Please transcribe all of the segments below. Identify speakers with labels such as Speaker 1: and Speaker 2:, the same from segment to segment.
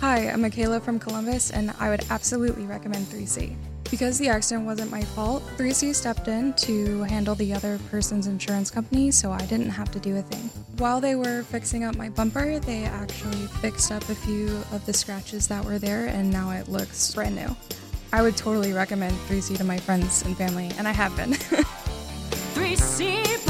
Speaker 1: Hi, I'm Michaela from Columbus, and I would absolutely recommend 3C. Because the accident wasn't my fault, 3C stepped in to handle the other person's insurance company, so I didn't have to do a thing. While they were fixing up my bumper, they actually fixed up a few of the scratches that were there, and now it looks brand new. I would totally recommend 3C to my friends and family, and I have been.
Speaker 2: 3C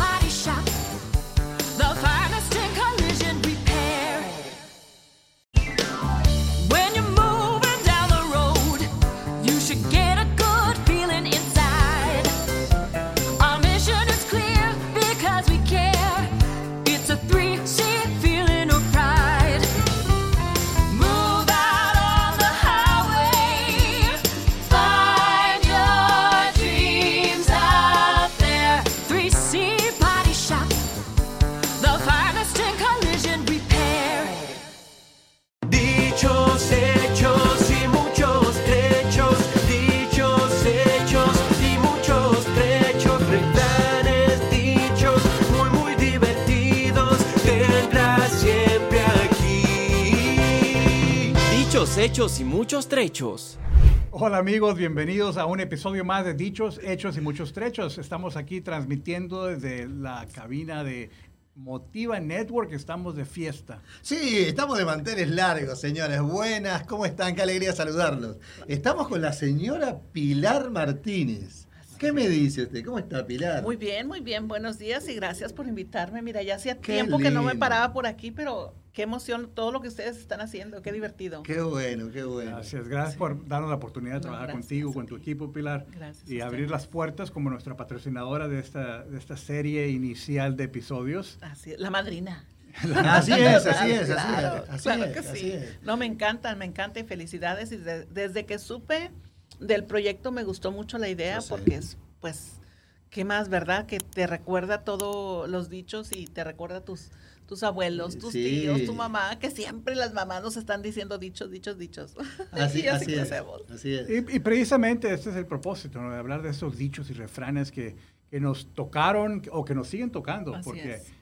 Speaker 3: Dichos, hechos y muchos trechos.
Speaker 4: Hola amigos, bienvenidos a un episodio más de Dichos, Hechos y Muchos Trechos. Estamos aquí transmitiendo desde la cabina de Motiva Network, estamos de fiesta.
Speaker 5: Sí, estamos de manteles largos, señores. Buenas, ¿cómo están? Qué alegría saludarlos. Estamos con la señora Pilar Martínez. ¿Qué me dice usted? ¿Cómo está Pilar?
Speaker 6: Muy bien, muy bien. Buenos días y gracias por invitarme. Mira, ya hacía
Speaker 5: Qué
Speaker 6: tiempo que no me paraba por aquí, pero qué emoción todo lo que ustedes están haciendo. Qué divertido.
Speaker 5: Qué bueno, qué bueno.
Speaker 4: Gracias, gracias por darnos la oportunidad de trabajar contigo, con tu equipo, Pilar,
Speaker 6: Gracias
Speaker 4: y abrir las puertas como nuestra patrocinadora de esta, de esta serie inicial de episodios.
Speaker 6: Así, la madrina.
Speaker 5: Así es, así es, así
Speaker 6: Claro,
Speaker 5: es. Así
Speaker 6: claro
Speaker 5: es,
Speaker 6: que
Speaker 5: así
Speaker 6: sí.
Speaker 5: es.
Speaker 6: No, me encantan, me encanta y felicidades. Y de- desde que supe del proyecto me gustó mucho la idea
Speaker 5: sé.
Speaker 6: porque es, pues, ¿qué más, verdad? Que te recuerda todos los dichos y te recuerda tus tus abuelos, tus
Speaker 5: Sí.
Speaker 6: tíos, tu mamá, que siempre las mamás nos están diciendo dichos, dichos, dichos.
Speaker 5: Así,
Speaker 6: Y así
Speaker 5: así es. Así es.
Speaker 4: Y, y precisamente este es el propósito, ¿no? de hablar de esos dichos y refranes que, que nos tocaron o que nos siguen tocando,
Speaker 6: Así
Speaker 4: porque
Speaker 6: es.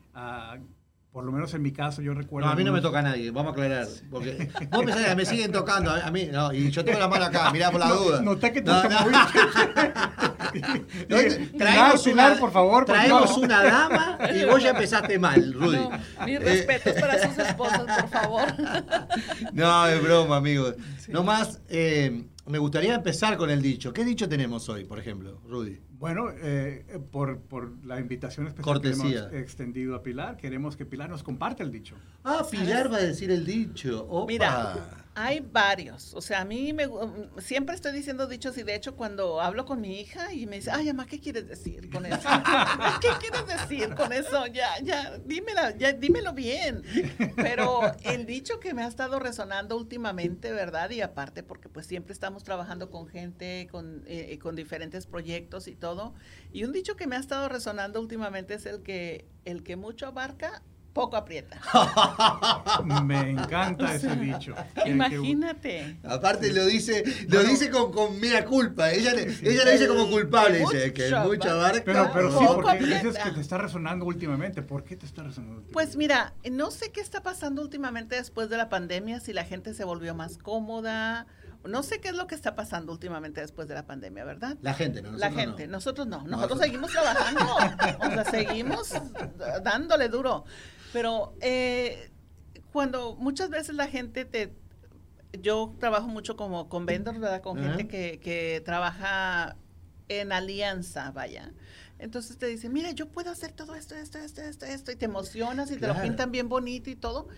Speaker 4: Por lo menos en mi caso yo recuerdo...
Speaker 5: No, a mí no me toca a nadie, vamos a aclarar. Porque vos pensás que me siguen tocando, a mí no, y yo tengo la mano acá, mirá por la duda.
Speaker 4: Noté que tú
Speaker 5: No,
Speaker 4: te
Speaker 5: no. No, traemos una-
Speaker 4: por favor. por
Speaker 5: Traemos
Speaker 4: favor.
Speaker 5: una dama y vos ya empezaste mal, Rudy.
Speaker 6: No, mis
Speaker 5: Eh,
Speaker 6: respetos para sus esposas, por favor.
Speaker 5: No, es broma, amigos. No más, eh, me gustaría empezar con el dicho. ¿Qué dicho tenemos hoy, por ejemplo, Rudy?
Speaker 4: Bueno, eh, por, por la invitación especial que hemos extendido a Pilar, queremos que Pilar nos comparte el dicho.
Speaker 5: Ah, Pilar va a decir el dicho. Opa.
Speaker 6: Mira, hay varios. O sea, a mí me, gu- siempre estoy diciendo dichos y de hecho cuando hablo con mi hija y me dice, ay, mamá, ¿qué quieres decir con eso? ¿Qué quieres decir con eso? Ya, ya, dímela, ya, dímelo bien. Pero el dicho que me ha estado resonando últimamente, ¿verdad? Y aparte porque pues siempre estamos trabajando con gente, con, eh, con diferentes proyectos y todo. Y un dicho que me ha estado resonando últimamente es el que, el que mucho abarca, poco aprieta.
Speaker 4: Me encanta ese dicho. Que-
Speaker 6: Imagínate.
Speaker 5: Aparte lo dice, lo dice con, con mea culpa. Ella, le- ella lo dice como culpable. Dice que mucha barca.
Speaker 4: Pero, pero sí, porque
Speaker 6: aprieta.
Speaker 4: dices que te está resonando últimamente. ¿Por qué te está resonando últimamente?
Speaker 6: Pues mira, no sé qué está pasando últimamente después de la pandemia, si la gente se volvió más cómoda. No sé qué es lo que está pasando últimamente después de la pandemia, ¿verdad?
Speaker 5: La gente, ¿no?
Speaker 6: la
Speaker 5: Nosotros
Speaker 6: gente,
Speaker 5: no.
Speaker 6: nosotros no, nosotros
Speaker 5: Nosotros-
Speaker 6: seguimos trabajando, o sea, seguimos dándole duro. Pero eh, cuando muchas veces la gente te, yo trabajo mucho como con vendors, ¿verdad? Con gente que, que trabaja en alianza, vaya. Entonces te dicen, mira, yo puedo hacer todo esto, esto, esto, esto, esto, y te emocionas y te lo pintan bien bonito y todo.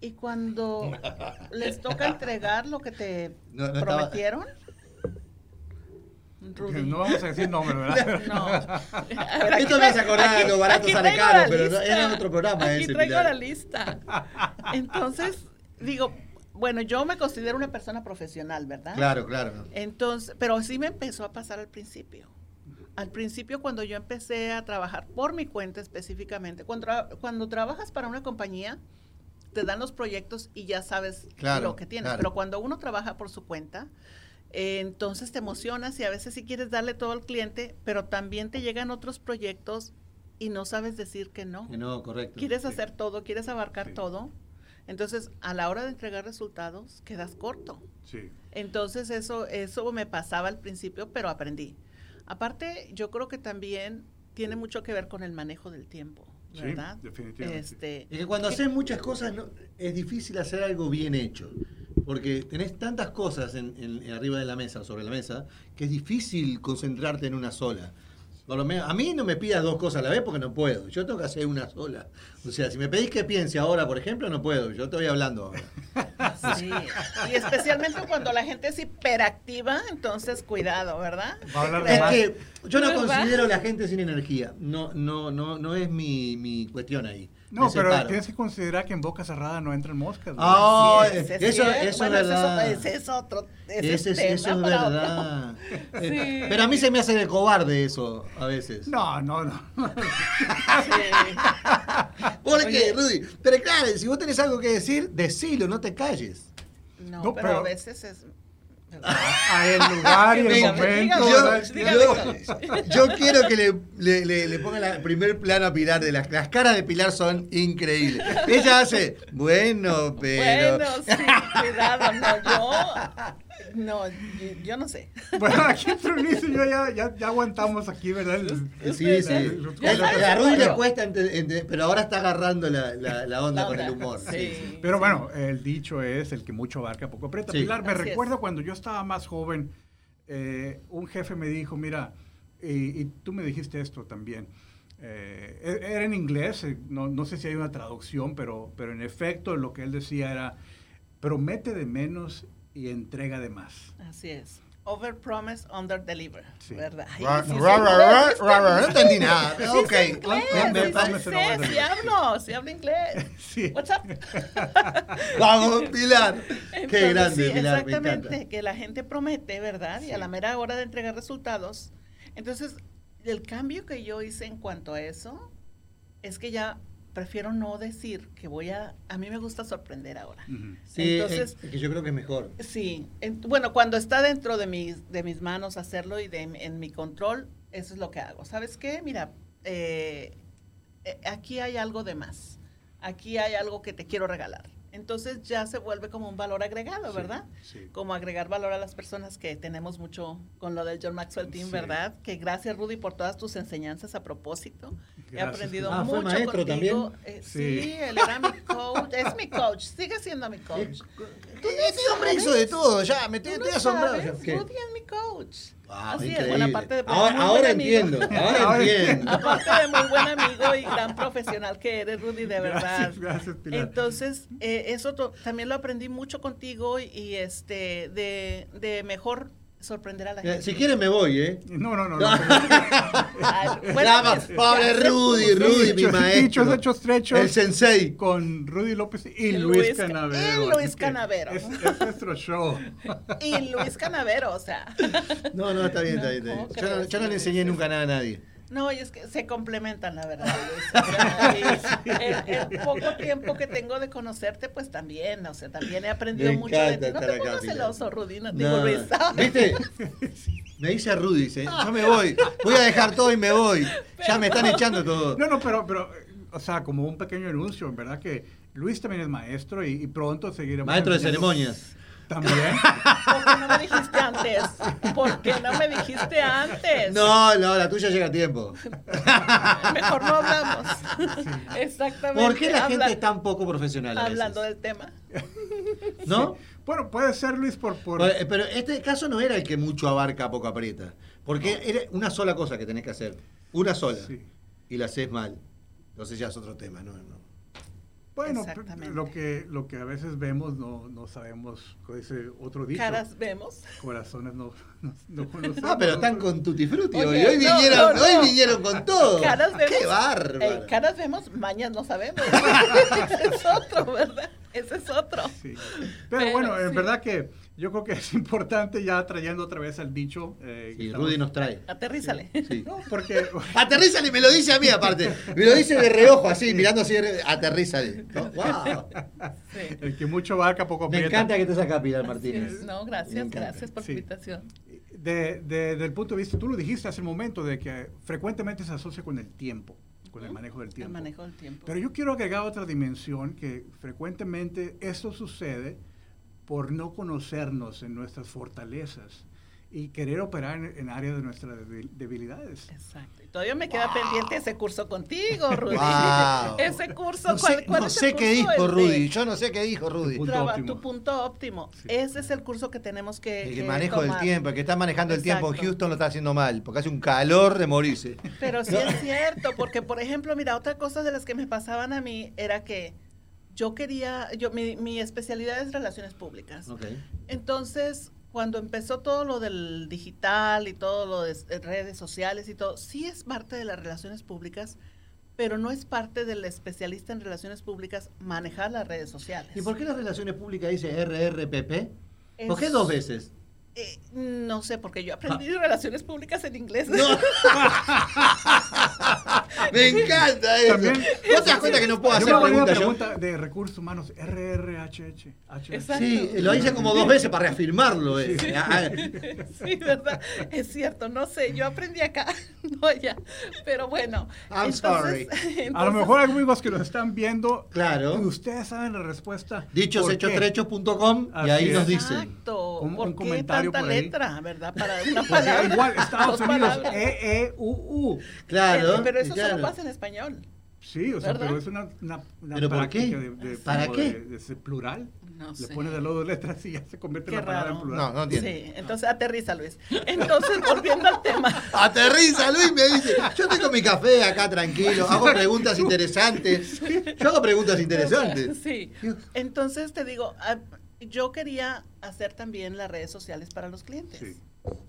Speaker 6: Y cuando les toca entregar lo que te
Speaker 5: No, no estaba-
Speaker 6: prometieron, Rudy.
Speaker 4: No vamos a decir nombre, ¿verdad?
Speaker 6: No.
Speaker 5: Esto me hace acordar de lo barato
Speaker 6: aquí
Speaker 5: sale
Speaker 6: traigo
Speaker 5: caro,
Speaker 6: la
Speaker 5: pero era en otro programa
Speaker 6: Aquí
Speaker 5: ese,
Speaker 6: traigo
Speaker 5: Pilar.
Speaker 6: la lista. Entonces, digo, bueno, yo me considero una persona profesional, ¿verdad?
Speaker 5: Claro, claro.
Speaker 6: Entonces, pero sí me empezó a pasar al principio. Al principio, cuando yo empecé a trabajar por mi cuenta específicamente, cuando, tra- cuando trabajas para una compañía, te dan los proyectos y ya sabes
Speaker 5: Claro,
Speaker 6: lo que tienes.
Speaker 5: claro.
Speaker 6: Pero cuando uno trabaja por su cuenta, eh, entonces te emocionas y a veces sí quieres darle todo al cliente, pero también te llegan otros proyectos y no sabes decir que no.
Speaker 5: No, correcto.
Speaker 6: Quieres
Speaker 4: Sí.
Speaker 6: hacer todo, quieres abarcar
Speaker 4: Sí.
Speaker 6: todo. Entonces, a la hora de entregar resultados, quedas corto.
Speaker 4: Sí.
Speaker 6: Entonces, eso, eso me pasaba al principio, pero aprendí. Aparte, yo creo que también tiene mucho que ver con el manejo del tiempo,
Speaker 4: Sí,
Speaker 6: ¿verdad?
Speaker 4: definitivamente.
Speaker 6: Este,
Speaker 5: Es que cuando haces muchas cosas no- es difícil hacer algo bien hecho. Porque tenés tantas cosas en, en- arriba de la mesa o sobre la mesa que es difícil concentrarte en una sola. Por lo menos, a mí no me pidas dos cosas a la vez porque no puedo. Yo tengo que hacer una sola. O sea, si me pedís que piense ahora, por ejemplo, no puedo. Yo estoy hablando ahora.
Speaker 6: Sí, y especialmente cuando la gente es hiperactiva, entonces cuidado, ¿verdad?
Speaker 4: Va a hablar de
Speaker 5: Es
Speaker 4: más.
Speaker 5: que yo no considero a la gente sin energía. No, no, no, no es mi, mi cuestión ahí.
Speaker 4: No, pero
Speaker 5: separo.
Speaker 4: tienes que considerar que en boca cerrada no entran moscas. ¿verdad?
Speaker 5: Ah,
Speaker 6: Sí,
Speaker 5: eso,
Speaker 6: sí,
Speaker 5: eso
Speaker 6: bueno,
Speaker 5: es
Speaker 6: ese
Speaker 5: verdad.
Speaker 6: ese es otro. ese
Speaker 5: Ese es-
Speaker 6: tema
Speaker 5: eso es verdad. Eh,
Speaker 6: Sí.
Speaker 5: Pero a mí se me hace de cobarde eso a veces.
Speaker 4: No, no, no.
Speaker 6: Sí.
Speaker 5: ¿Por qué,
Speaker 6: Oye.
Speaker 5: Rudy? Pero claro, si vos tenés algo que decir, decilo, no te calles.
Speaker 6: No,
Speaker 4: No,
Speaker 6: pero,
Speaker 4: pero-
Speaker 6: a veces es.
Speaker 4: A el lugar y el momento.
Speaker 5: Yo,
Speaker 6: dígame,
Speaker 5: yo- yo quiero que le, le, le- le ponga la primer plano a Pilar. De las, las caras de Pilar son increíbles. Ella hace, bueno, pero.
Speaker 6: Bueno, sí, cuidado, no, yo. No, yo, yo no sé.
Speaker 4: Bueno, aquí entre Ulises y yo ya, ya, ya aguantamos aquí, ¿verdad? El-
Speaker 5: Sí,
Speaker 4: el-
Speaker 5: sí.
Speaker 4: el-
Speaker 5: A Rudy le
Speaker 6: Pero-
Speaker 5: cuesta, pero ahora está agarrando la, la- la onda
Speaker 6: La
Speaker 5: con el humor.
Speaker 6: sí.
Speaker 4: Pero bueno, el dicho es el que mucho abarca, poco aprieta.
Speaker 5: Sí.
Speaker 4: Pilar, me
Speaker 6: Así es.
Speaker 4: recuerdo cuando yo estaba más joven, eh, un jefe me dijo, mira, y, y tú me dijiste esto también, eh, e- era en inglés, eh, no, no sé si hay una traducción, pero, pero en efecto lo que él decía era, promete de menos y entrega de más.
Speaker 6: Así es. Over promise, under deliver.
Speaker 4: Sí.
Speaker 6: ¿Verdad?
Speaker 5: Ra-
Speaker 6: sí,
Speaker 5: ra- ra- ra- No entendí nada. Ok.
Speaker 4: va a
Speaker 6: sí,
Speaker 4: tener.
Speaker 6: hablo, sí hablo inglés.
Speaker 4: Sí.
Speaker 6: What's up?
Speaker 5: Vamos, Pilar. Qué grande,
Speaker 6: sí,
Speaker 5: Pilar, me
Speaker 6: Exactamente,
Speaker 5: encanta.
Speaker 6: que la gente promete, ¿verdad? Y a la mera hora de entregar resultados. Entonces, el cambio que yo hice en cuanto a eso es que ya prefiero no decir que voy a... A mí me gusta sorprender ahora.
Speaker 5: Sí,
Speaker 6: Entonces-
Speaker 5: es que yo creo que es mejor.
Speaker 6: Sí, en- bueno, cuando está dentro de mis, de mis manos hacerlo y de, en mi control, eso es lo que hago. ¿Sabes qué? Mira, eh, eh, aquí hay algo de más. Aquí hay algo que te quiero regalar. Entonces ya se vuelve como un valor agregado, ¿verdad?
Speaker 4: sí.
Speaker 6: Como agregar valor a las personas que tenemos mucho con lo del John Maxwell Team,
Speaker 4: Sí.
Speaker 6: ¿verdad? Que gracias, Rudy, por todas tus enseñanas a propósito. He aprendido
Speaker 5: Ah, ¿fue
Speaker 6: mucho
Speaker 5: maestro
Speaker 6: contigo.
Speaker 5: también?
Speaker 6: Eh,
Speaker 4: Sí.
Speaker 6: él era mi coach. Es mi coach. Sigue siendo mi coach.
Speaker 5: Este hombre hizo de todo, ya, me
Speaker 6: Tú
Speaker 5: estoy asombrado.
Speaker 6: Rudy es mi coach.
Speaker 5: Ah,
Speaker 6: Así es, bueno, aparte de
Speaker 5: ahora ahora entiendo, ahora entiendo.
Speaker 6: Aparte de muy buen amigo y gran profesional que eres, Rudy, de verdad.
Speaker 4: Gracias, gracias, Pilar.
Speaker 6: Entonces, eh, eso también lo aprendí mucho contigo y, y, este de, de mejor sorprender a la gente.
Speaker 5: Si quiere me voy, ¿eh?
Speaker 4: No, no, no. no.
Speaker 6: Ay, bueno,
Speaker 5: Nada,
Speaker 6: pues,
Speaker 5: pobre. Rudy, Rudy, mi maestro.
Speaker 4: dichos, hechos, trechos.
Speaker 5: El sensei.
Speaker 4: con Rudy López y Luis,
Speaker 6: Luis Ca-
Speaker 4: Canavero.
Speaker 6: y Luis Canavero.
Speaker 4: Es, es nuestro show.
Speaker 6: Y Luis Canavero, o sea.
Speaker 5: No, no, está bien, está bien. Está
Speaker 6: ¿Cómo
Speaker 5: bien. Yo, no,
Speaker 6: crees,
Speaker 5: yo no le enseñé nunca nada a nadie.
Speaker 6: No, y es que se complementan, la verdad. Luis. O sea, y el, el poco tiempo que tengo de conocerte, pues también, o sea, también he aprendido
Speaker 5: Me
Speaker 6: mucho de ti. No te pongas celoso, Rudy, no te
Speaker 5: No,
Speaker 6: Luis.
Speaker 5: ¿Viste? Me dice Rudy, dice, yo me voy, voy a dejar todo y me voy. Ya me están echando todo.
Speaker 4: No, no, pero, pero, o sea, como un pequeño anuncio, en verdad que Luis también es maestro y, y pronto seguiremos.
Speaker 5: Maestro de ceremonias.
Speaker 4: También.
Speaker 6: ¿Por qué no me dijiste antes? ¿Por qué no me dijiste antes?
Speaker 5: No, no, la tuya llega a tiempo.
Speaker 6: Mejor no hablamos. Exactamente.
Speaker 5: ¿Por qué la gente es tan poco profesional a veces?
Speaker 6: Hablando del tema.
Speaker 5: ¿No?
Speaker 4: Bueno, puede ser Luis por... por
Speaker 5: eh, Pero este caso no era el que mucho abarca, poco aprieta. Porque era una sola cosa que tenés que hacer. Una sola.
Speaker 4: Sí.
Speaker 5: Y la haces mal. Entonces ya es otro tema, ¿no? no.
Speaker 4: Bueno, lo que, lo que a veces vemos no, no sabemos, dice otro dicho.
Speaker 6: Caras vemos.
Speaker 4: Corazones no, no, no conocemos.
Speaker 5: Ah, pero están con tutti frutti hoy.
Speaker 6: Oye,
Speaker 5: Hoy
Speaker 6: no,
Speaker 5: vinieron, hoy vinieron con todo.
Speaker 6: Caras vemos.
Speaker 5: ¡Qué bárbaro!
Speaker 6: Ey, caras vemos, mañas no sabemos. Es otro, ¿verdad? Ese es otro.
Speaker 4: Sí. Pero,
Speaker 6: Pero
Speaker 4: bueno, en
Speaker 6: sí.
Speaker 4: verdad que yo creo que es importante ya trayendo otra vez al dicho. eh,
Speaker 5: Sí, Rudy nos trae.
Speaker 6: Aterrízale.
Speaker 5: Sí.
Speaker 4: No, porque
Speaker 5: Aterrízale, me lo dice a mí aparte. Me lo dice de reojo, así, mirando así. Aterrízale. ¿no? ¡Wow!
Speaker 6: Sí.
Speaker 4: el que mucho abarca poco
Speaker 5: Me encanta que estés acá, Pilar Martínez.
Speaker 6: No, gracias, gracias por
Speaker 4: Sí.
Speaker 6: la invitación.
Speaker 4: De, de- del punto de vista, tú lo dijiste hace un momento, de que frecuentemente se asocia con el tiempo. Con el
Speaker 6: Ujú.
Speaker 4: manejo del
Speaker 6: El
Speaker 4: tiempo.
Speaker 6: manejo del tiempo.
Speaker 4: Pero yo quiero agregar otra dimensión que frecuentemente esto sucede por no conocernos en nuestras fortalezas y querer operar en, en áreas de nuestras debil- debilidades.
Speaker 6: Exacto. Y todavía me queda pendiente ese curso contigo, Rudy.
Speaker 5: Wow.
Speaker 6: Ese curso,
Speaker 5: No
Speaker 6: ¿cuál,
Speaker 5: sé,
Speaker 6: cuál
Speaker 5: no
Speaker 6: es el
Speaker 5: sé qué
Speaker 6: curso?
Speaker 5: dijo
Speaker 6: El de
Speaker 5: Rudy. Yo no sé qué dijo Rudy.
Speaker 4: punto
Speaker 6: traba-
Speaker 4: óptimo.
Speaker 6: Tu punto óptimo.
Speaker 4: Sí.
Speaker 6: Ese es el curso que tenemos que.
Speaker 5: El
Speaker 6: que
Speaker 5: manejo del tiempo, el que está manejando el tiempo en. Houston lo está haciendo mal, porque hace un calor de morirse.
Speaker 6: Pero sí es cierto, porque por ejemplo, mira, otra cosa de las que me pasaban a mí era que yo quería, yo mi, mi especialidad es relaciones públicas.
Speaker 5: Ok.
Speaker 6: Entonces, cuando empezó todo lo del digital y todo lo de redes sociales y todo, sí es parte de las relaciones públicas, pero no es parte del especialista en relaciones públicas manejar las redes sociales.
Speaker 5: ¿Y por qué las relaciones públicas dice RRPP? ¿Por qué
Speaker 6: Es-
Speaker 5: dos veces?
Speaker 6: Eh, no sé, porque yo aprendí relaciones públicas en inglés.
Speaker 5: No. Me encanta eso.
Speaker 4: También-
Speaker 5: ¿No te das cuenta que no puedo
Speaker 4: Yo
Speaker 5: hacer preguntas yo?
Speaker 4: pregunta de recursos humanos, RRHH.
Speaker 5: Sí, lo hice como dos veces para reafirmarlo. eh. Ah,
Speaker 6: Sí, ¿verdad? Es cierto, no sé, yo aprendí acá, no allá, pero bueno.
Speaker 5: I'm sorry.
Speaker 4: A lo mejor hay amigos que nos están viendo,
Speaker 5: Claro.
Speaker 4: y ustedes saben la respuesta.
Speaker 5: Dichos,
Speaker 4: ¿Por
Speaker 5: hechos,
Speaker 4: qué?
Speaker 5: trechos.com y ahí
Speaker 4: es.
Speaker 5: nos dicen.
Speaker 6: Exacto.
Speaker 4: Un-
Speaker 6: ¿Por
Speaker 4: un
Speaker 6: qué
Speaker 4: comentario
Speaker 6: tanta
Speaker 4: por ahí.
Speaker 6: letra, verdad? Para una
Speaker 4: Porque
Speaker 6: palabra.
Speaker 4: igual, Estados
Speaker 6: dos
Speaker 4: Unidos,
Speaker 6: palabras.
Speaker 5: Claro.
Speaker 4: E-E-U-U.
Speaker 6: Eh, pero eso
Speaker 5: claro.
Speaker 6: solo pasa en español.
Speaker 4: Sí, o sea,
Speaker 6: ¿Verdad?
Speaker 4: pero es una, una, una
Speaker 5: ¿Pero
Speaker 4: práctica
Speaker 5: qué?
Speaker 4: de, de-
Speaker 5: ¿Para qué?
Speaker 4: De, de plural.
Speaker 6: No
Speaker 4: Le
Speaker 6: sé.
Speaker 4: pones de los dos letras y ya se convierte
Speaker 6: Qué
Speaker 4: en la palabra
Speaker 6: raro.
Speaker 4: en plural.
Speaker 5: No, no entiendo.
Speaker 6: Sí, entonces aterriza, Luis. Entonces, volviendo al tema.
Speaker 5: Aterriza, Luis, me dice. Yo tengo mi café acá tranquilo, hago preguntas interesantes. Yo hago preguntas interesantes.
Speaker 6: Sí. Entonces te digo, ah, yo quería hacer también las redes sociales para los clientes.
Speaker 4: Sí.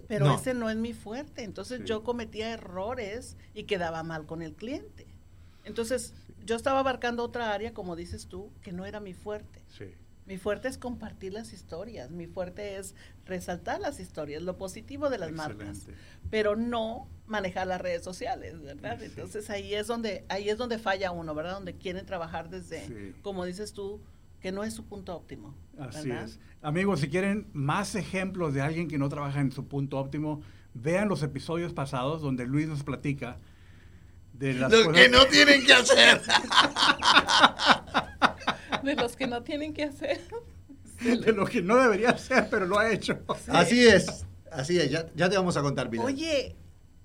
Speaker 6: Pero
Speaker 5: No.
Speaker 6: ese no es mi fuerte. Entonces
Speaker 4: Sí.
Speaker 6: yo cometía errores y quedaba mal con el cliente. Entonces yo estaba abarcando otra área, como dices tú, que no era mi fuerte.
Speaker 4: Sí.
Speaker 6: Mi fuerte es compartir las historias. Mi fuerte es resaltar las historias, lo positivo de las marcas, pero no manejar las redes sociales, ¿verdad?
Speaker 4: Sí.
Speaker 6: Entonces ahí es donde ahí es donde falla uno, ¿verdad? Donde quieren trabajar desde,
Speaker 4: Sí.
Speaker 6: como dices tú, que no es su punto óptimo.
Speaker 4: Así
Speaker 6: ¿verdad?
Speaker 4: es. Amigos, si quieren más ejemplos de alguien que no trabaja en su punto óptimo, vean los episodios pasados donde Luis nos platica de las
Speaker 5: Lo
Speaker 4: cosas
Speaker 5: que no tienen que hacer.
Speaker 6: De los que no tienen que hacer.
Speaker 4: de lo que no debería hacer, pero lo ha hecho.
Speaker 5: Así es, así es. Ya, ya te vamos a contar, Pilar.
Speaker 6: Oye,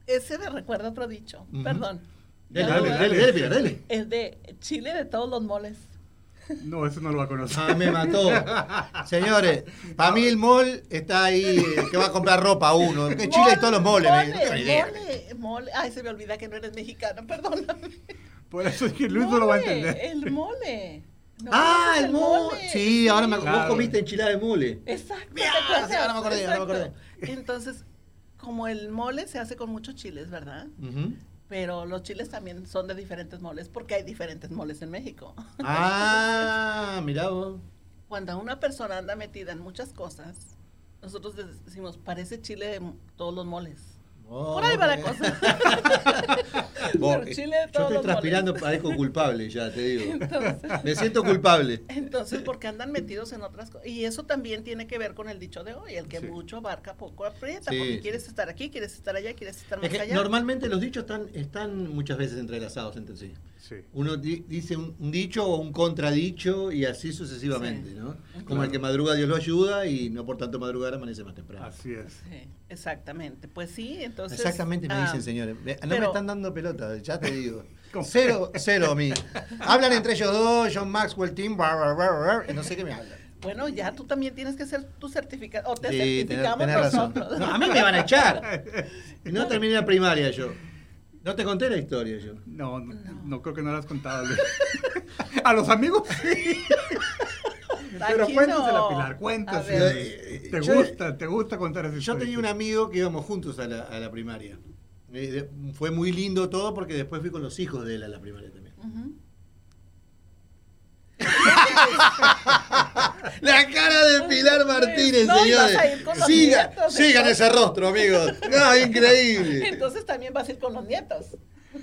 Speaker 6: ese me recuerda otro dicho. Perdón.
Speaker 5: Dale, dale, dale, dale.
Speaker 6: El de Chile de todos los moles.
Speaker 4: No, eso no lo va a conocer.
Speaker 5: Ah, me mató. Señores, para mí el mall está ahí, eh, que va a comprar ropa uno. Que Chile y todos los moles. me- no
Speaker 6: Mole, mole, mole. Ay, se me olvida que no eres mexicano, perdóname.
Speaker 4: Por eso es que Luis no lo va a
Speaker 6: Mole,
Speaker 4: entender.
Speaker 6: El mole. ¿No
Speaker 5: Ah, el mole. Sí, ahora me vos
Speaker 4: Claro.
Speaker 5: comiste enchilada de mole.
Speaker 6: Exacto.
Speaker 5: Mira, sí, ahora me acordé, ahora me acordé.
Speaker 6: Entonces, como el mole se hace con muchos chiles, ¿verdad?
Speaker 5: Ujú.
Speaker 6: Pero los chiles también son de diferentes moles, porque hay diferentes moles en México.
Speaker 5: Ah, mirá vos.
Speaker 6: Cuando una persona anda metida en muchas cosas, nosotros les decimos, parece chile de todos los moles. Por ahí va la cosa.
Speaker 5: Vos,
Speaker 6: Pero chile de
Speaker 5: yo estoy transpirando,
Speaker 6: moles.
Speaker 5: parezco culpable, ya te digo.
Speaker 6: Entonces,
Speaker 5: Me siento culpable.
Speaker 6: entonces, porque andan metidos en otras cosas. Y eso también tiene que ver con el dicho de hoy, el que
Speaker 4: Sí.
Speaker 6: mucho abarca, poco aprieta,
Speaker 5: Sí,
Speaker 6: porque quieres estar aquí, quieres estar allá, quieres estar
Speaker 5: Es
Speaker 6: más
Speaker 5: que
Speaker 6: allá.
Speaker 5: normalmente los dichos están, están muchas veces entrelazados entre sí.
Speaker 4: Sí.
Speaker 5: Uno di- dice un, un dicho o un contradicho y así sucesivamente,
Speaker 6: Sí.
Speaker 5: ¿no? Como
Speaker 4: Claro.
Speaker 5: el que madruga Dios lo ayuda y no por tanto madrugar amanece más temprano.
Speaker 4: Así es.
Speaker 6: Sí, exactamente. Pues sí, entonces.
Speaker 5: Exactamente me
Speaker 6: ah,
Speaker 5: dicen, señores. Ve- No me están dando pelota, ya te digo. Cero, cero a mí. Hablan entre ellos dos, John Maxwell, Tim, bar, bar, bar, bar, y no sé qué me hablan.
Speaker 6: Bueno, ya tú también tienes que hacer tu certificado. O te
Speaker 5: Sí,
Speaker 6: certificamos
Speaker 5: tenés razón.
Speaker 6: nosotros.
Speaker 5: No, a mí me van a echar. Y no terminé la primaria yo. No te conté la historia yo.
Speaker 4: No, no, no creo que no lo has contado. A los amigos sí. Pero
Speaker 6: Aquí
Speaker 4: cuéntasela,
Speaker 6: no.
Speaker 4: Pilar, cuéntasela.
Speaker 5: Eh,
Speaker 4: ¿Te
Speaker 5: yo-
Speaker 4: gusta, te gusta contar esa
Speaker 5: Yo tenía un amigo que íbamos juntos a la, a la primaria. Eh, de- fue muy lindo todo porque después fui con los hijos de él a la primaria también.
Speaker 6: Ujú.
Speaker 5: La cara de Pilar Martínez,
Speaker 6: No,
Speaker 5: señores.
Speaker 6: a ir con los
Speaker 5: Siga-
Speaker 6: nietos,
Speaker 5: sigan
Speaker 6: entonces.
Speaker 5: ese rostro, amigos. No, increíble.
Speaker 6: Entonces también vas a ir con los nietos.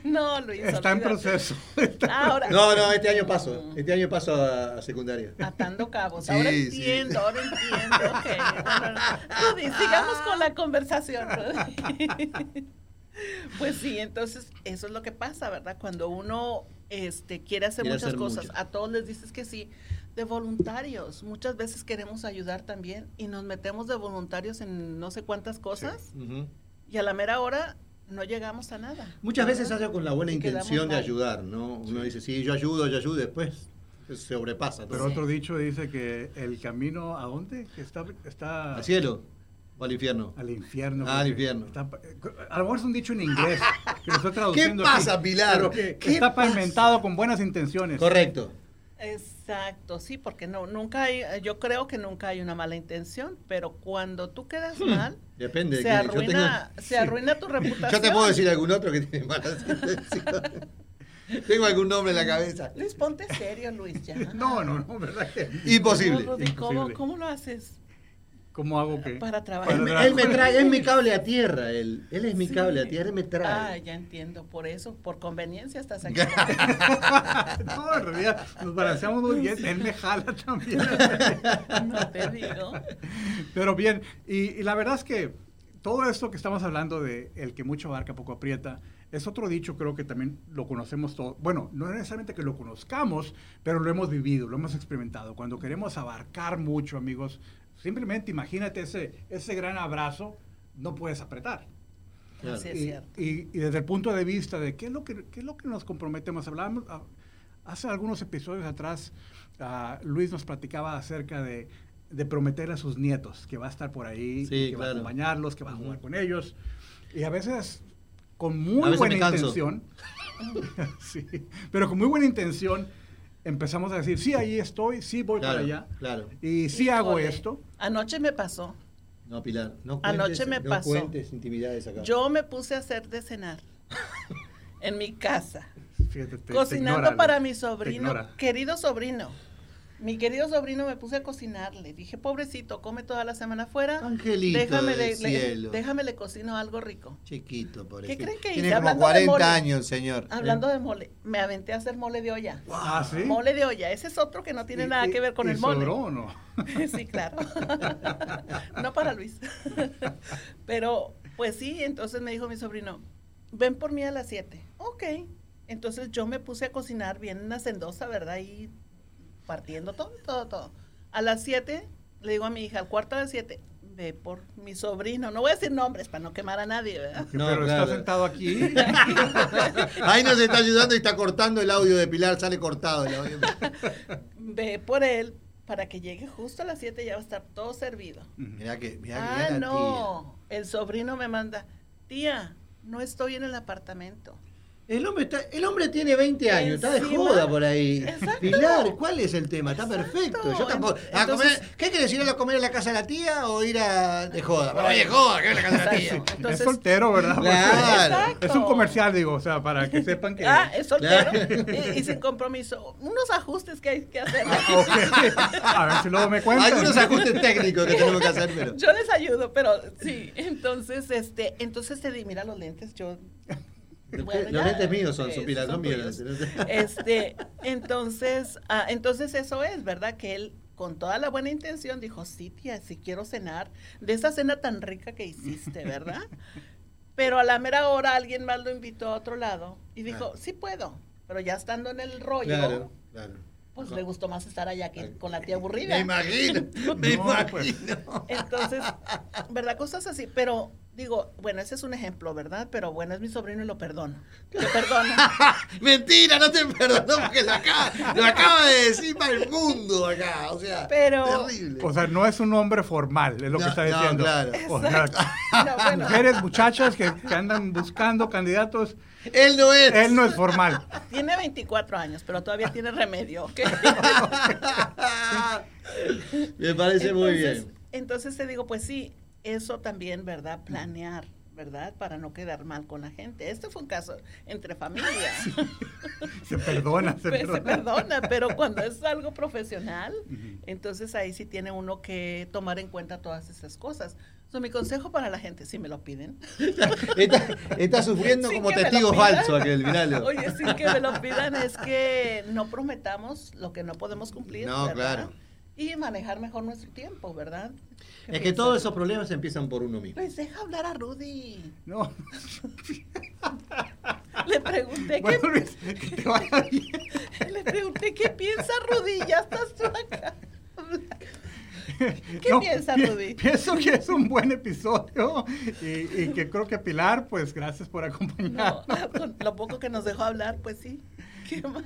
Speaker 6: No, Luis.
Speaker 4: Está en proceso. Está-
Speaker 6: Ahora.
Speaker 5: No, no, este año paso. Este año paso a, secundaria.
Speaker 6: Atando cabos.
Speaker 5: Sí,
Speaker 6: ahora
Speaker 5: sí.
Speaker 6: entiendo, ahora entiendo. ok. Bueno, Rudy, sigamos con la conversación, Rudy. Pues sí, entonces eso es lo que pasa, ¿verdad? Cuando uno este, quiere hacer
Speaker 5: Quiere
Speaker 6: muchas
Speaker 5: hacer
Speaker 6: cosas,
Speaker 5: mucho.
Speaker 6: a todos les dices que sí, de voluntarios. Muchas veces queremos ayudar también y nos metemos de voluntarios en no sé cuántas cosas y a la mera hora no llegamos a nada.
Speaker 5: Muchas
Speaker 6: ¿verdad?
Speaker 5: veces hace con la buena
Speaker 6: Y
Speaker 5: intención de ayudar, ¿no? Uno dice, sí, yo ayudo, yo ayudo, después se sobrepasa todo.
Speaker 4: Pero otro dicho dice que el camino a dónde Que está, está
Speaker 5: ¿Al cielo o al infierno?
Speaker 4: al infierno.
Speaker 5: Ah, al infierno.
Speaker 4: está- a lo mejor es un dicho en inglés que lo estoy traduciendo.
Speaker 5: pasa,
Speaker 4: aquí,
Speaker 5: Pilar?
Speaker 4: pero que
Speaker 5: ¿Qué
Speaker 4: está
Speaker 5: pasa?
Speaker 4: pavimentado con buenas intenciones.
Speaker 5: Correcto.
Speaker 6: Exacto, sí, porque no, nunca hay, yo creo que nunca hay una mala intención, pero cuando tú quedas
Speaker 5: Hmm,
Speaker 6: mal,
Speaker 5: Depende de
Speaker 6: se.
Speaker 5: Yo
Speaker 6: arruina,
Speaker 5: tengo-
Speaker 6: se arruina tu reputación.
Speaker 5: Yo te puedo decir algún otro que tiene malas intenciones. Tengo algún nombre en la cabeza.
Speaker 6: Luis, ponte serio, Luis, ya.
Speaker 4: No, no, no, ¿verdad? que
Speaker 5: Imposible.
Speaker 6: ¿cómo,
Speaker 4: Imposible.
Speaker 6: cómo lo haces
Speaker 4: ¿Cómo hago que?
Speaker 6: para trabajar?
Speaker 5: Él me, él me trae, es mi cable a tierra, él. Él es mi
Speaker 6: Sí.
Speaker 5: cable a tierra, él me
Speaker 6: Ah,
Speaker 5: trae.
Speaker 6: ya entiendo, por eso, por conveniencia estás aquí.
Speaker 4: no, en realidad nos balanceamos muy bien. Él me jala también.
Speaker 6: no te digo.
Speaker 4: Pero bien, y, y la verdad es que todo esto que estamos hablando de el que mucho abarca, poco aprieta, es otro dicho, creo que también lo conocemos todos. Bueno, no necesariamente que lo conozcamos, pero lo hemos vivido, lo hemos experimentado. Cuando queremos abarcar mucho, amigos, simplemente imagínate ese, ese gran abrazo, no puedes apretar.
Speaker 5: Claro.
Speaker 6: Así es
Speaker 4: y,
Speaker 6: cierto.
Speaker 4: y- y desde el punto de vista de qué es lo que, qué es lo que nos comprometemos, hablábamos, ah, hace algunos episodios atrás, ah, Luis nos platicaba acerca de, de prometer a sus nietos que va a estar por ahí,
Speaker 5: Sí,
Speaker 4: que va a
Speaker 5: claro.
Speaker 4: acompañarlos, que va a jugar con ellos. Y a veces con muy
Speaker 5: veces
Speaker 4: buena intención, sí, pero con muy buena intención empezamos a decir, sí, ahí estoy, sí voy
Speaker 5: Claro,
Speaker 4: para allá,
Speaker 5: claro.
Speaker 4: y sí hago esto.
Speaker 6: Anoche me pasó.
Speaker 5: No, Pilar, no
Speaker 6: Anoche
Speaker 5: cuentes,
Speaker 6: me
Speaker 5: no
Speaker 6: pasó.
Speaker 5: cuentes intimidades acá.
Speaker 6: Yo me puse a hacer de cenar en mi casa,
Speaker 4: Fíjate, te- te
Speaker 6: cocinando
Speaker 4: ignora,
Speaker 6: para mi sobrino, querido sobrino. Mi querido sobrino me puse a cocinarle. Dije, pobrecito, come toda la semana afuera.
Speaker 5: Angelito
Speaker 6: déjame
Speaker 5: del
Speaker 6: le, le-
Speaker 5: cielo.
Speaker 6: déjame le cocino algo rico.
Speaker 5: Chiquito, por
Speaker 6: ¿Qué creen que
Speaker 5: Tiene
Speaker 6: hice?
Speaker 5: como
Speaker 6: Hablando de
Speaker 5: 40
Speaker 6: mole.
Speaker 5: años, señor.
Speaker 6: Hablando de mole, me aventé a hacer mole de olla.
Speaker 4: Ah, ¿sí?
Speaker 6: Mole de olla, ese es otro que no tiene
Speaker 4: ¿Y-
Speaker 6: nada que ver con el mole.
Speaker 4: sobró o no?
Speaker 6: Sí, claro. no para Luis. Pero, pues sí, entonces me dijo mi sobrino, ven por mí a las 7. Ok. Entonces yo me puse a cocinar bien hacendosa, ¿verdad? Y partiendo todo, todo, todo. A las 7, le digo a mi hija, al cuarto de las 7, ve por mi sobrino. No voy a decir nombres para no quemar a nadie, ¿verdad?
Speaker 5: No,
Speaker 4: pero
Speaker 5: claro.
Speaker 4: está sentado aquí.
Speaker 5: Ahí nos está ayudando y está cortando el audio de Pilar, sale cortado el audio.
Speaker 6: Ve por él para que llegue justo a las 7 y ya va a estar todo servido.
Speaker 5: Mirá que, que
Speaker 6: Ah, no. El sobrino me manda, tía, no estoy en el apartamento.
Speaker 5: El hombre, está, el hombre tiene 20 años, está de joda por ahí.
Speaker 6: Exacto.
Speaker 5: Pilar, ¿cuál es el tema? Está perfecto. Yo tampoco. a
Speaker 6: Entonces-
Speaker 5: comer- ¿Qué querés ir a comer a la casa de la tía o ir a de joda? Bueno, de joda, que a la casa de la tía.
Speaker 6: Exacto.
Speaker 4: es soltero, ¿verdad?
Speaker 5: Claro.
Speaker 6: Exacto.
Speaker 4: Es un comercial, digo, o sea, para que sepan que...
Speaker 6: ah, es soltero
Speaker 5: Claro.
Speaker 6: y, y sin compromiso. Unos ajustes que hay que hacer.
Speaker 4: Ok. A ver si luego me cuentan.
Speaker 5: Algunos ajustes técnicos que tenemos que hacer, pero.
Speaker 6: Yo les ayudo, pero sí. Entonces, este, entonces te di, mira los lentes, yo. Bueno,
Speaker 5: los lentes míos son,
Speaker 6: Sí,
Speaker 5: son Pilar, son míos. lentes.
Speaker 6: Este, entonces, ah, entonces eso es, ¿verdad? Que él, con toda la buena intención, dijo, sí, tía, sí quiero cenar, de esa cena tan rica que hiciste, ¿verdad? Pero a la mera hora alguien más lo invitó a otro lado y dijo,
Speaker 5: Ah.
Speaker 6: sí puedo, pero ya estando en el rollo,
Speaker 5: Claro, claro.
Speaker 6: pues le gustó más estar allá que con la tía
Speaker 5: Me
Speaker 6: aburrida.
Speaker 5: imagino, me
Speaker 4: No, pues.
Speaker 6: Entonces, ¿verdad? Cosas así, pero digo, bueno, ese es un ejemplo, ¿verdad? Pero bueno, es mi sobrino y lo perdono. Lo perdono.
Speaker 5: Mentira, no te perdono porque lo acaba, lo acaba de decir para el mundo acá. O sea,
Speaker 6: Pero-
Speaker 5: terrible.
Speaker 4: O sea, no es un hombre formal, es lo que está
Speaker 5: no,
Speaker 4: diciendo.
Speaker 5: claro.
Speaker 4: O sea,
Speaker 6: No, bueno.
Speaker 4: mujeres, muchachas que, que andan buscando candidatos,
Speaker 5: Él no es.
Speaker 4: él no es formal.
Speaker 6: Tiene 24 años, pero todavía tiene remedio.
Speaker 5: Me parece muy bien.
Speaker 6: Entonces te digo, pues sí, eso también, ¿verdad? Planear, ¿verdad? Para no quedar mal con la gente. Este fue un caso entre familia.
Speaker 4: Se perdona, se
Speaker 6: Pues,
Speaker 4: perdona.
Speaker 6: se perdona, pero cuando es algo profesional, entonces ahí sí tiene uno que tomar en cuenta todas esas cosas. So, mi consejo para la gente, si me lo piden.
Speaker 5: Está, está sufriendo
Speaker 6: Sin
Speaker 5: como testigo falso aquel, miralo.
Speaker 6: Oye, sin que me lo pidan, es que no prometamos lo que no podemos cumplir.
Speaker 5: No,
Speaker 6: ¿verdad?
Speaker 5: claro.
Speaker 6: Y manejar mejor nuestro tiempo, ¿verdad? ¿Qué
Speaker 5: Es que
Speaker 6: piensas?
Speaker 5: todos esos problemas empiezan por uno mismo.
Speaker 6: Pues deja hablar a Rudy.
Speaker 4: No,
Speaker 6: Le pregunté
Speaker 4: bueno,
Speaker 6: qué,
Speaker 4: Luis, que te vaya bien.
Speaker 6: le pregunté qué piensa Rudy, ya estás tú acá. ¿Qué
Speaker 4: No,
Speaker 6: piensa
Speaker 4: pi-
Speaker 6: Rudy?
Speaker 4: Pienso que es un buen episodio y, y que creo que Pilar, pues gracias por
Speaker 6: No,
Speaker 4: acompañarnos.
Speaker 6: con lo poco que nos dejó hablar, pues sí. ¿Qué más?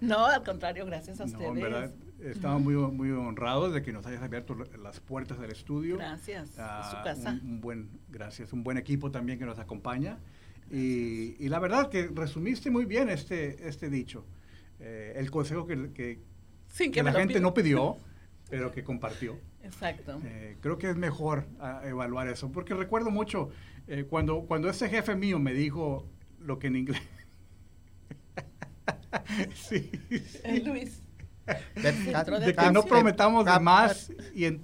Speaker 6: No, al contrario, gracias a
Speaker 4: No,
Speaker 6: ustedes.
Speaker 4: Estamos muy, muy honrados de que nos hayas abierto las puertas del estudio.
Speaker 6: Gracias,
Speaker 4: Ah,
Speaker 6: su casa.
Speaker 4: Un, un buen, gracias, un buen equipo también que nos acompaña. Y, y la verdad que resumiste muy bien este, este dicho. Eh, el consejo que, que- que
Speaker 6: me
Speaker 4: la gente
Speaker 6: pida.
Speaker 4: no pidió, pero que compartió.
Speaker 6: Exacto.
Speaker 4: Eh, creo que es mejor ah, evaluar eso, porque recuerdo mucho eh, cuando, cuando ese jefe mío me dijo lo que en inglés... sí, sí.
Speaker 6: Luis.
Speaker 4: De que no prometamos de más y en-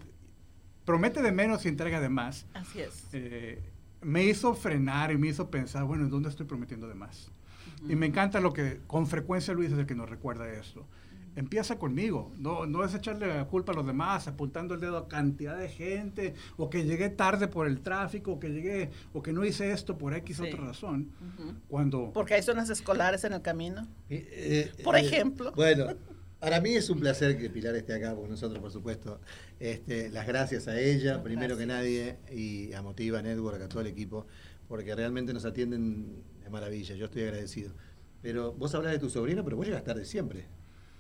Speaker 4: promete de menos y entrega de más.
Speaker 6: Así es.
Speaker 4: eh, me hizo frenar y me hizo pensar, bueno, ¿en dónde estoy prometiendo de más? Y me encanta lo que con frecuencia Luis es el que nos recuerda esto. Empieza conmigo, no, no es echarle la culpa a los demás, apuntando el dedo a cantidad de gente, o que llegué tarde por el tráfico, o que llegué, o que no hice esto por X
Speaker 6: Sí.
Speaker 4: otra razón.
Speaker 6: Ujú.
Speaker 4: Cuando
Speaker 6: Porque hay zonas escolares en el camino.
Speaker 5: Eh, eh,
Speaker 6: Por
Speaker 5: eh,
Speaker 6: ejemplo.
Speaker 5: Bueno, para mí es un placer que Pilar esté acá, con nosotros, por supuesto. Este, las gracias a ella, primero que nadie, y a Motiva Network, a todo el equipo, porque realmente nos atienden de maravilla. Yo estoy agradecido. Pero vos hablas de tu sobrino, pero vos llegas tarde siempre.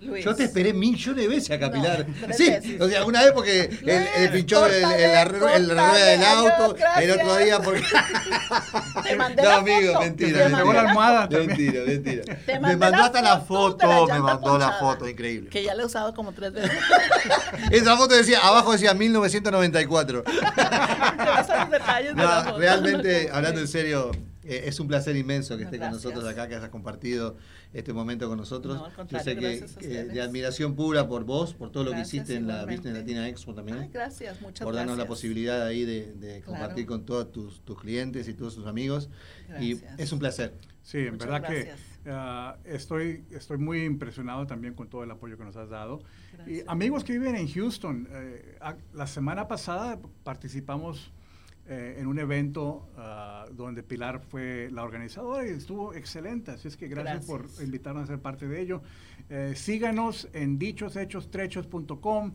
Speaker 6: Luis.
Speaker 5: Yo te esperé millones de veces acá,
Speaker 6: No,
Speaker 5: Pilar.
Speaker 6: tres
Speaker 5: Sí,
Speaker 6: veces.
Speaker 5: o sea, una vez porque el, el pinchó el, el- la, rueda del auto, el otro día porque...
Speaker 6: Te mandé
Speaker 5: no,
Speaker 6: la
Speaker 5: amigo,
Speaker 6: foto.
Speaker 5: mentira.
Speaker 6: Te
Speaker 4: pegó la almohada.
Speaker 5: Mentira, mentira.
Speaker 6: Te
Speaker 5: Me mandó
Speaker 6: la
Speaker 5: hasta la
Speaker 6: foto la
Speaker 5: me mandó la foto, increíble.
Speaker 6: Que ya la he usado como tres veces.
Speaker 5: Esa foto decía, abajo decía 1994.
Speaker 6: Te vas a los detalles de la
Speaker 5: No,
Speaker 6: foto.
Speaker 5: realmente, hablando en serio, eh, es un placer inmenso que esté con
Speaker 6: gracias.
Speaker 5: nosotros acá, que hayas compartido este momento con nosotros.
Speaker 6: No,
Speaker 5: Yo sé que, que de admiración pura por vos, por todo lo
Speaker 6: Gracias,
Speaker 5: que hiciste en la. Business Latina Expo también.
Speaker 6: Ay, gracias, muchas
Speaker 5: por darnos la
Speaker 6: gracias.
Speaker 5: posibilidad ahí de, de
Speaker 6: Claro.
Speaker 5: compartir con todos tus, tus clientes y todos tus amigos. Y
Speaker 6: Gracias.
Speaker 5: es un placer.
Speaker 4: Sí, en
Speaker 6: Muchas
Speaker 4: verdad
Speaker 6: gracias.
Speaker 4: que ah, estoy, estoy muy impresionado también con todo el apoyo que nos has dado. Y
Speaker 6: Gracias.
Speaker 4: amigos que viven en Houston, eh, a- la semana pasada participamos eh, en un evento ah, donde Pilar fue la organizadora y estuvo excelente. Así es que gracias, por invitarnos a ser parte de ello. Eh, síganos en dichoshechos.com.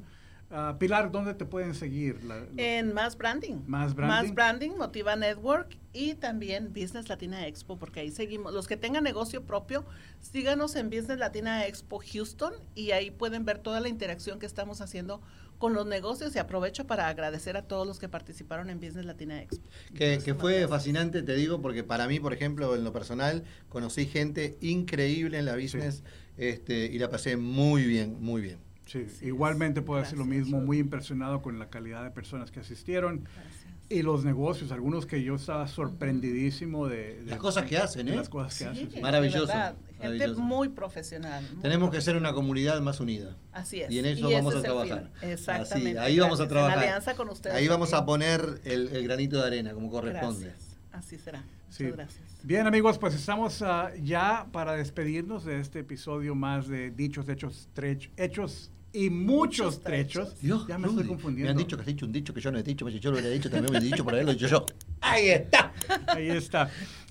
Speaker 4: Ah, Pilar, ¿dónde te pueden seguir? La-
Speaker 6: En Más Branding.
Speaker 4: Más Branding.
Speaker 6: Más Branding, Motiva Network y también Business Latina Expo, porque ahí seguimos. Los que tengan negocio propio, síganos en Business Latina Expo Houston y ahí pueden ver toda la interacción que estamos haciendo con los negocios y aprovecho para agradecer a todos los que participaron en Business Latina Expo.
Speaker 5: Que, que fue
Speaker 6: gracias.
Speaker 5: fascinante, te digo, porque para mí, por ejemplo, en lo personal, conocí gente increíble en la business este, y la pasé muy bien, muy bien.
Speaker 4: Sí,
Speaker 6: Así
Speaker 4: igualmente
Speaker 6: es.
Speaker 4: puedo decir lo
Speaker 6: Gracias.
Speaker 4: mismo, muy impresionado con la calidad de personas que asistieron
Speaker 6: Gracias.
Speaker 4: y los negocios, algunos que yo estaba sorprendidísimo de, de-
Speaker 5: Las cosas que hacen, ¿eh?
Speaker 4: las cosas que
Speaker 6: Sí,
Speaker 4: hacen. sí.
Speaker 5: Maravilloso,
Speaker 6: verdad, Gente muy profesional. muy
Speaker 5: Tenemos que ser una comunidad más unida.
Speaker 6: Así es.
Speaker 5: Y en eso vamos a trabajar.
Speaker 6: Exactamente.
Speaker 5: Así, ahí vamos a trabajar.
Speaker 6: En alianza con ustedes.
Speaker 5: Ahí vamos a poner el, el granito de arena, como corresponde.
Speaker 6: Gracias. Así será. Muchas
Speaker 4: Sí.
Speaker 6: gracias.
Speaker 4: Bien amigos, pues estamos ah, ya para despedirnos de este episodio más de Dichos, Hechos, Trech- Hechos y Muchos
Speaker 6: Muchos
Speaker 4: Trechos.
Speaker 6: trechos.
Speaker 5: Dios,
Speaker 4: ya me
Speaker 5: Rudy,
Speaker 4: estoy confundiendo.
Speaker 5: Me han dicho que has dicho un dicho que yo no he dicho, si yo lo hubiera dicho también me he dicho, por ahí lo he dicho yo. Ahí está.
Speaker 4: Ahí está.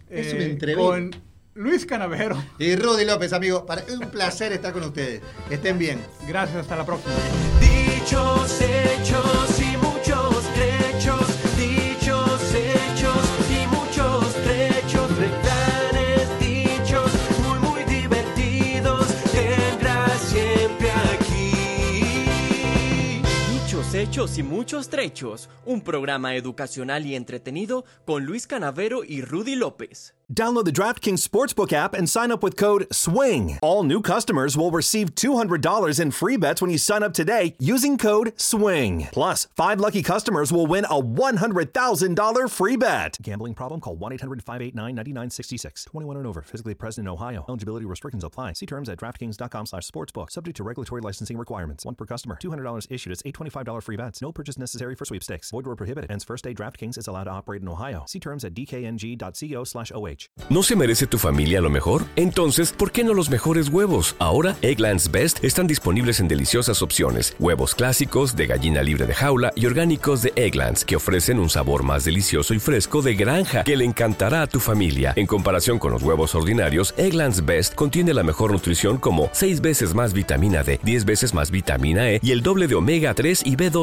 Speaker 4: Eh,
Speaker 5: Es un entrevé.
Speaker 4: Con Luis Canavero.
Speaker 5: Y Rudy López, amigo, para, un placer estar con ustedes. Que estén bien.
Speaker 4: Gracias, hasta la próxima.
Speaker 3: Dichos, hechos Y muchos trechos,
Speaker 7: un programa educacional y entretenido con Luis Canavero y Rudy López.
Speaker 8: Download the DraftKings Sportsbook app and sign up with code SWING. All new customers will receive $200 in free bets when you sign up today using code SWING. Plus, five lucky customers will win a $100,000 free bet. Gambling problem? Call 1 800 589 9966. 21 and over, physically present in Ohio. Eligibility restrictions apply. See terms at DraftKings.com slash sportsbook. Subject to regulatory licensing requirements. One per customer. $200 issued as $825 free No purchase necessary for sweepstakes. Void where prohibited. Ends first day DraftKings is allowed to operate in Ohio. See terms at dkng.co slash 08.
Speaker 9: RH. ¿No se merece tu familia lo mejor? Entonces, ¿por qué no los mejores huevos? Ahora, Egglands Best están disponibles en deliciosas opciones. Huevos clásicos, de gallina libre de jaula y orgánicos de Egglands, que ofrecen un sabor más delicioso y fresco de granja que le encantará a tu familia. En comparación con los huevos ordinarios, Egglands Best contiene la mejor nutrición como 6 veces más vitamina D, 10 veces más vitamina E y el doble de omega 3 y